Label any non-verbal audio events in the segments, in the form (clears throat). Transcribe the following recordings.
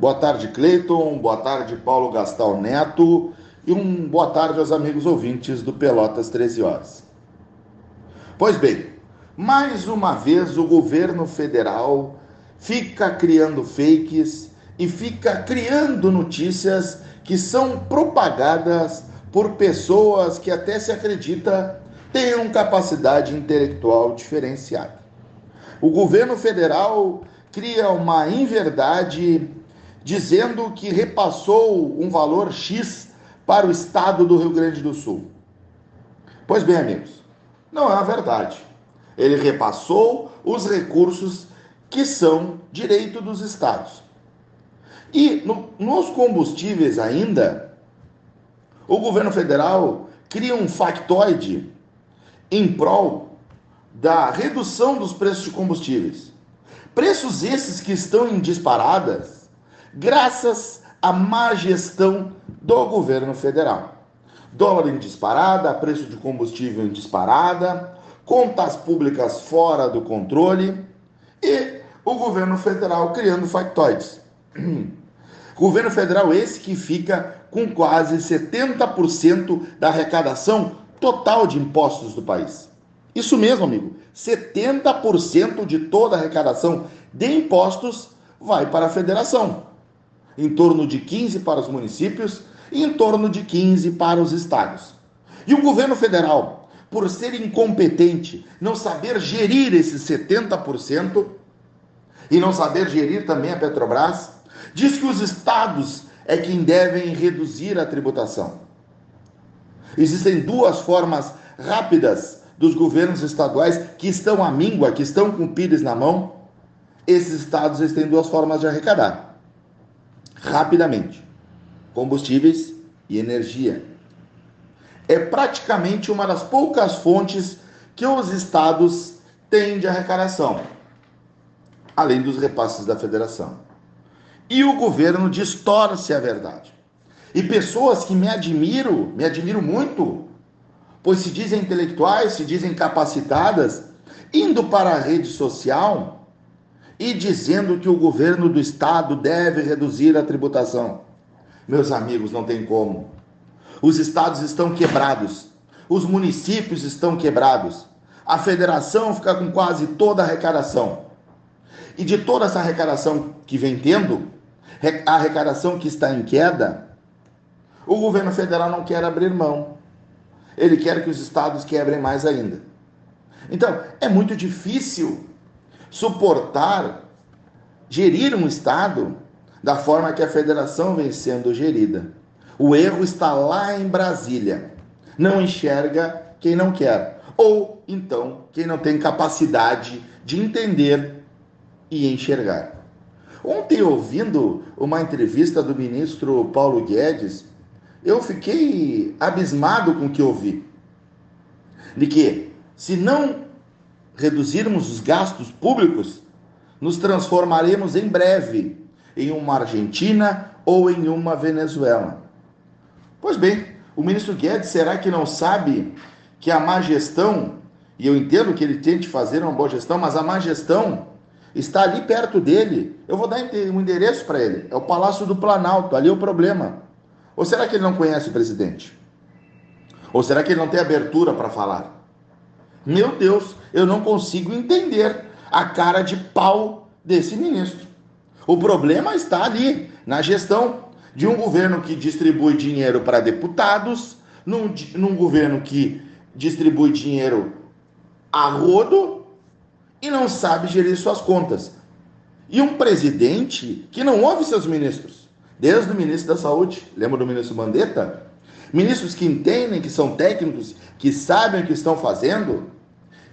Boa tarde, Cleiton. Boa tarde, Paulo Gastal Neto. E um boa tarde aos amigos ouvintes do Pelotas 13 Horas. Pois bem, mais uma vez o governo federal fica criando fakes e fica criando notícias que são propagadas por pessoas que até se acredita tenham capacidade intelectual diferenciada. O governo federal cria uma inverdade dizendo que repassou um valor X para o estado do Rio Grande do Sul. Pois bem, amigos, não é a verdade. Ele repassou os recursos que são direito dos estados. E no, nos combustíveis ainda, o governo federal cria um factoide em prol da redução dos preços de combustíveis. Preços esses que estão em disparadas, graças à má gestão do governo federal. Dólar em disparada, preço de combustível em disparada, contas públicas fora do controle e o governo federal criando factoides. (clears throat) governo federal esse que fica com quase 70% da arrecadação total de impostos do país. Isso mesmo, amigo. 70% de toda a arrecadação de impostos vai para a federação. Em torno de 15 para os municípios e em torno de 15 para os estados. E o governo federal, por ser incompetente, não saber gerir esses 70% e não saber gerir também a Petrobras, diz que os estados é quem devem reduzir a tributação. Existem duas formas rápidas dos governos estaduais que estão à míngua, que estão com o pires na mão. Esses estados têm duas formas de arrecadar. Rapidamente combustíveis e energia. É praticamente uma das poucas fontes que os estados têm de arrecadação, além dos repasses da federação. E o governo distorce a verdade. E pessoas que me admiro, me admiro muito, pois se dizem intelectuais, se dizem capacitadas, indo para a rede social e dizendo que o governo do estado deve reduzir a tributação. Meus amigos, não tem como. Os estados estão quebrados, os municípios estão quebrados, a federação fica com quase toda a arrecadação. E de toda essa arrecadação que vem tendo, a arrecadação que está em queda, o governo federal não quer abrir mão. Ele quer que os estados quebrem mais ainda. Então, é muito difícil suportar gerir um estado da forma que a federação vem sendo gerida. O erro está lá em Brasília. Não enxerga quem não quer. Ou, então, quem não tem capacidade de entender e enxergar. Ontem, ouvindo uma entrevista do ministro Paulo Guedes, eu fiquei abismado com o que ouvi. De que, se não reduzirmos os gastos públicos, nos transformaremos em breve em uma Argentina ou em uma Venezuela. Pois bem, o ministro Guedes será que não sabe que a má gestão, e eu entendo que ele tente fazer uma boa gestão, mas a má gestão está ali perto dele. Eu vou dar um endereço para ele. É o Palácio do Planalto, ali é o problema. Ou será que ele não conhece o presidente? Ou será que ele não tem abertura para falar? Meu Deus, eu não consigo entender a cara de pau desse ministro. O problema está ali, na gestão de um governo que distribui dinheiro para deputados, num, num governo que distribui dinheiro a rodo e não sabe gerir suas contas. E um presidente que não ouve seus ministros, desde o ministro da Saúde, lembra do ministro Mandetta? Ministros que entendem, que são técnicos, que sabem o que estão fazendo,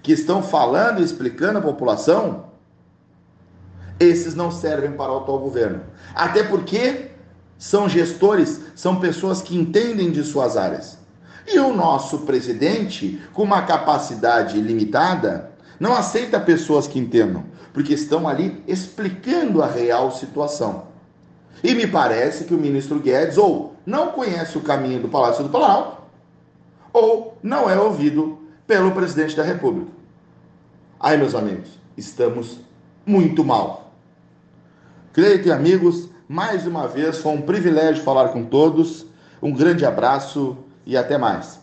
que estão falando e explicando à população, esses não servem para o atual governo. Até porque são gestores, são pessoas que entendem de suas áreas. E o nosso presidente, com uma capacidade limitada, não aceita pessoas que entendam, porque estão ali explicando a real situação. E me parece que o ministro Guedes ou não conhece o caminho do Palácio do Planalto, ou não é ouvido pelo presidente da República. Ai, meus amigos, estamos muito mal. Creio que, amigos, Mais uma vez, foi um privilégio falar com todos. Um grande abraço e até mais.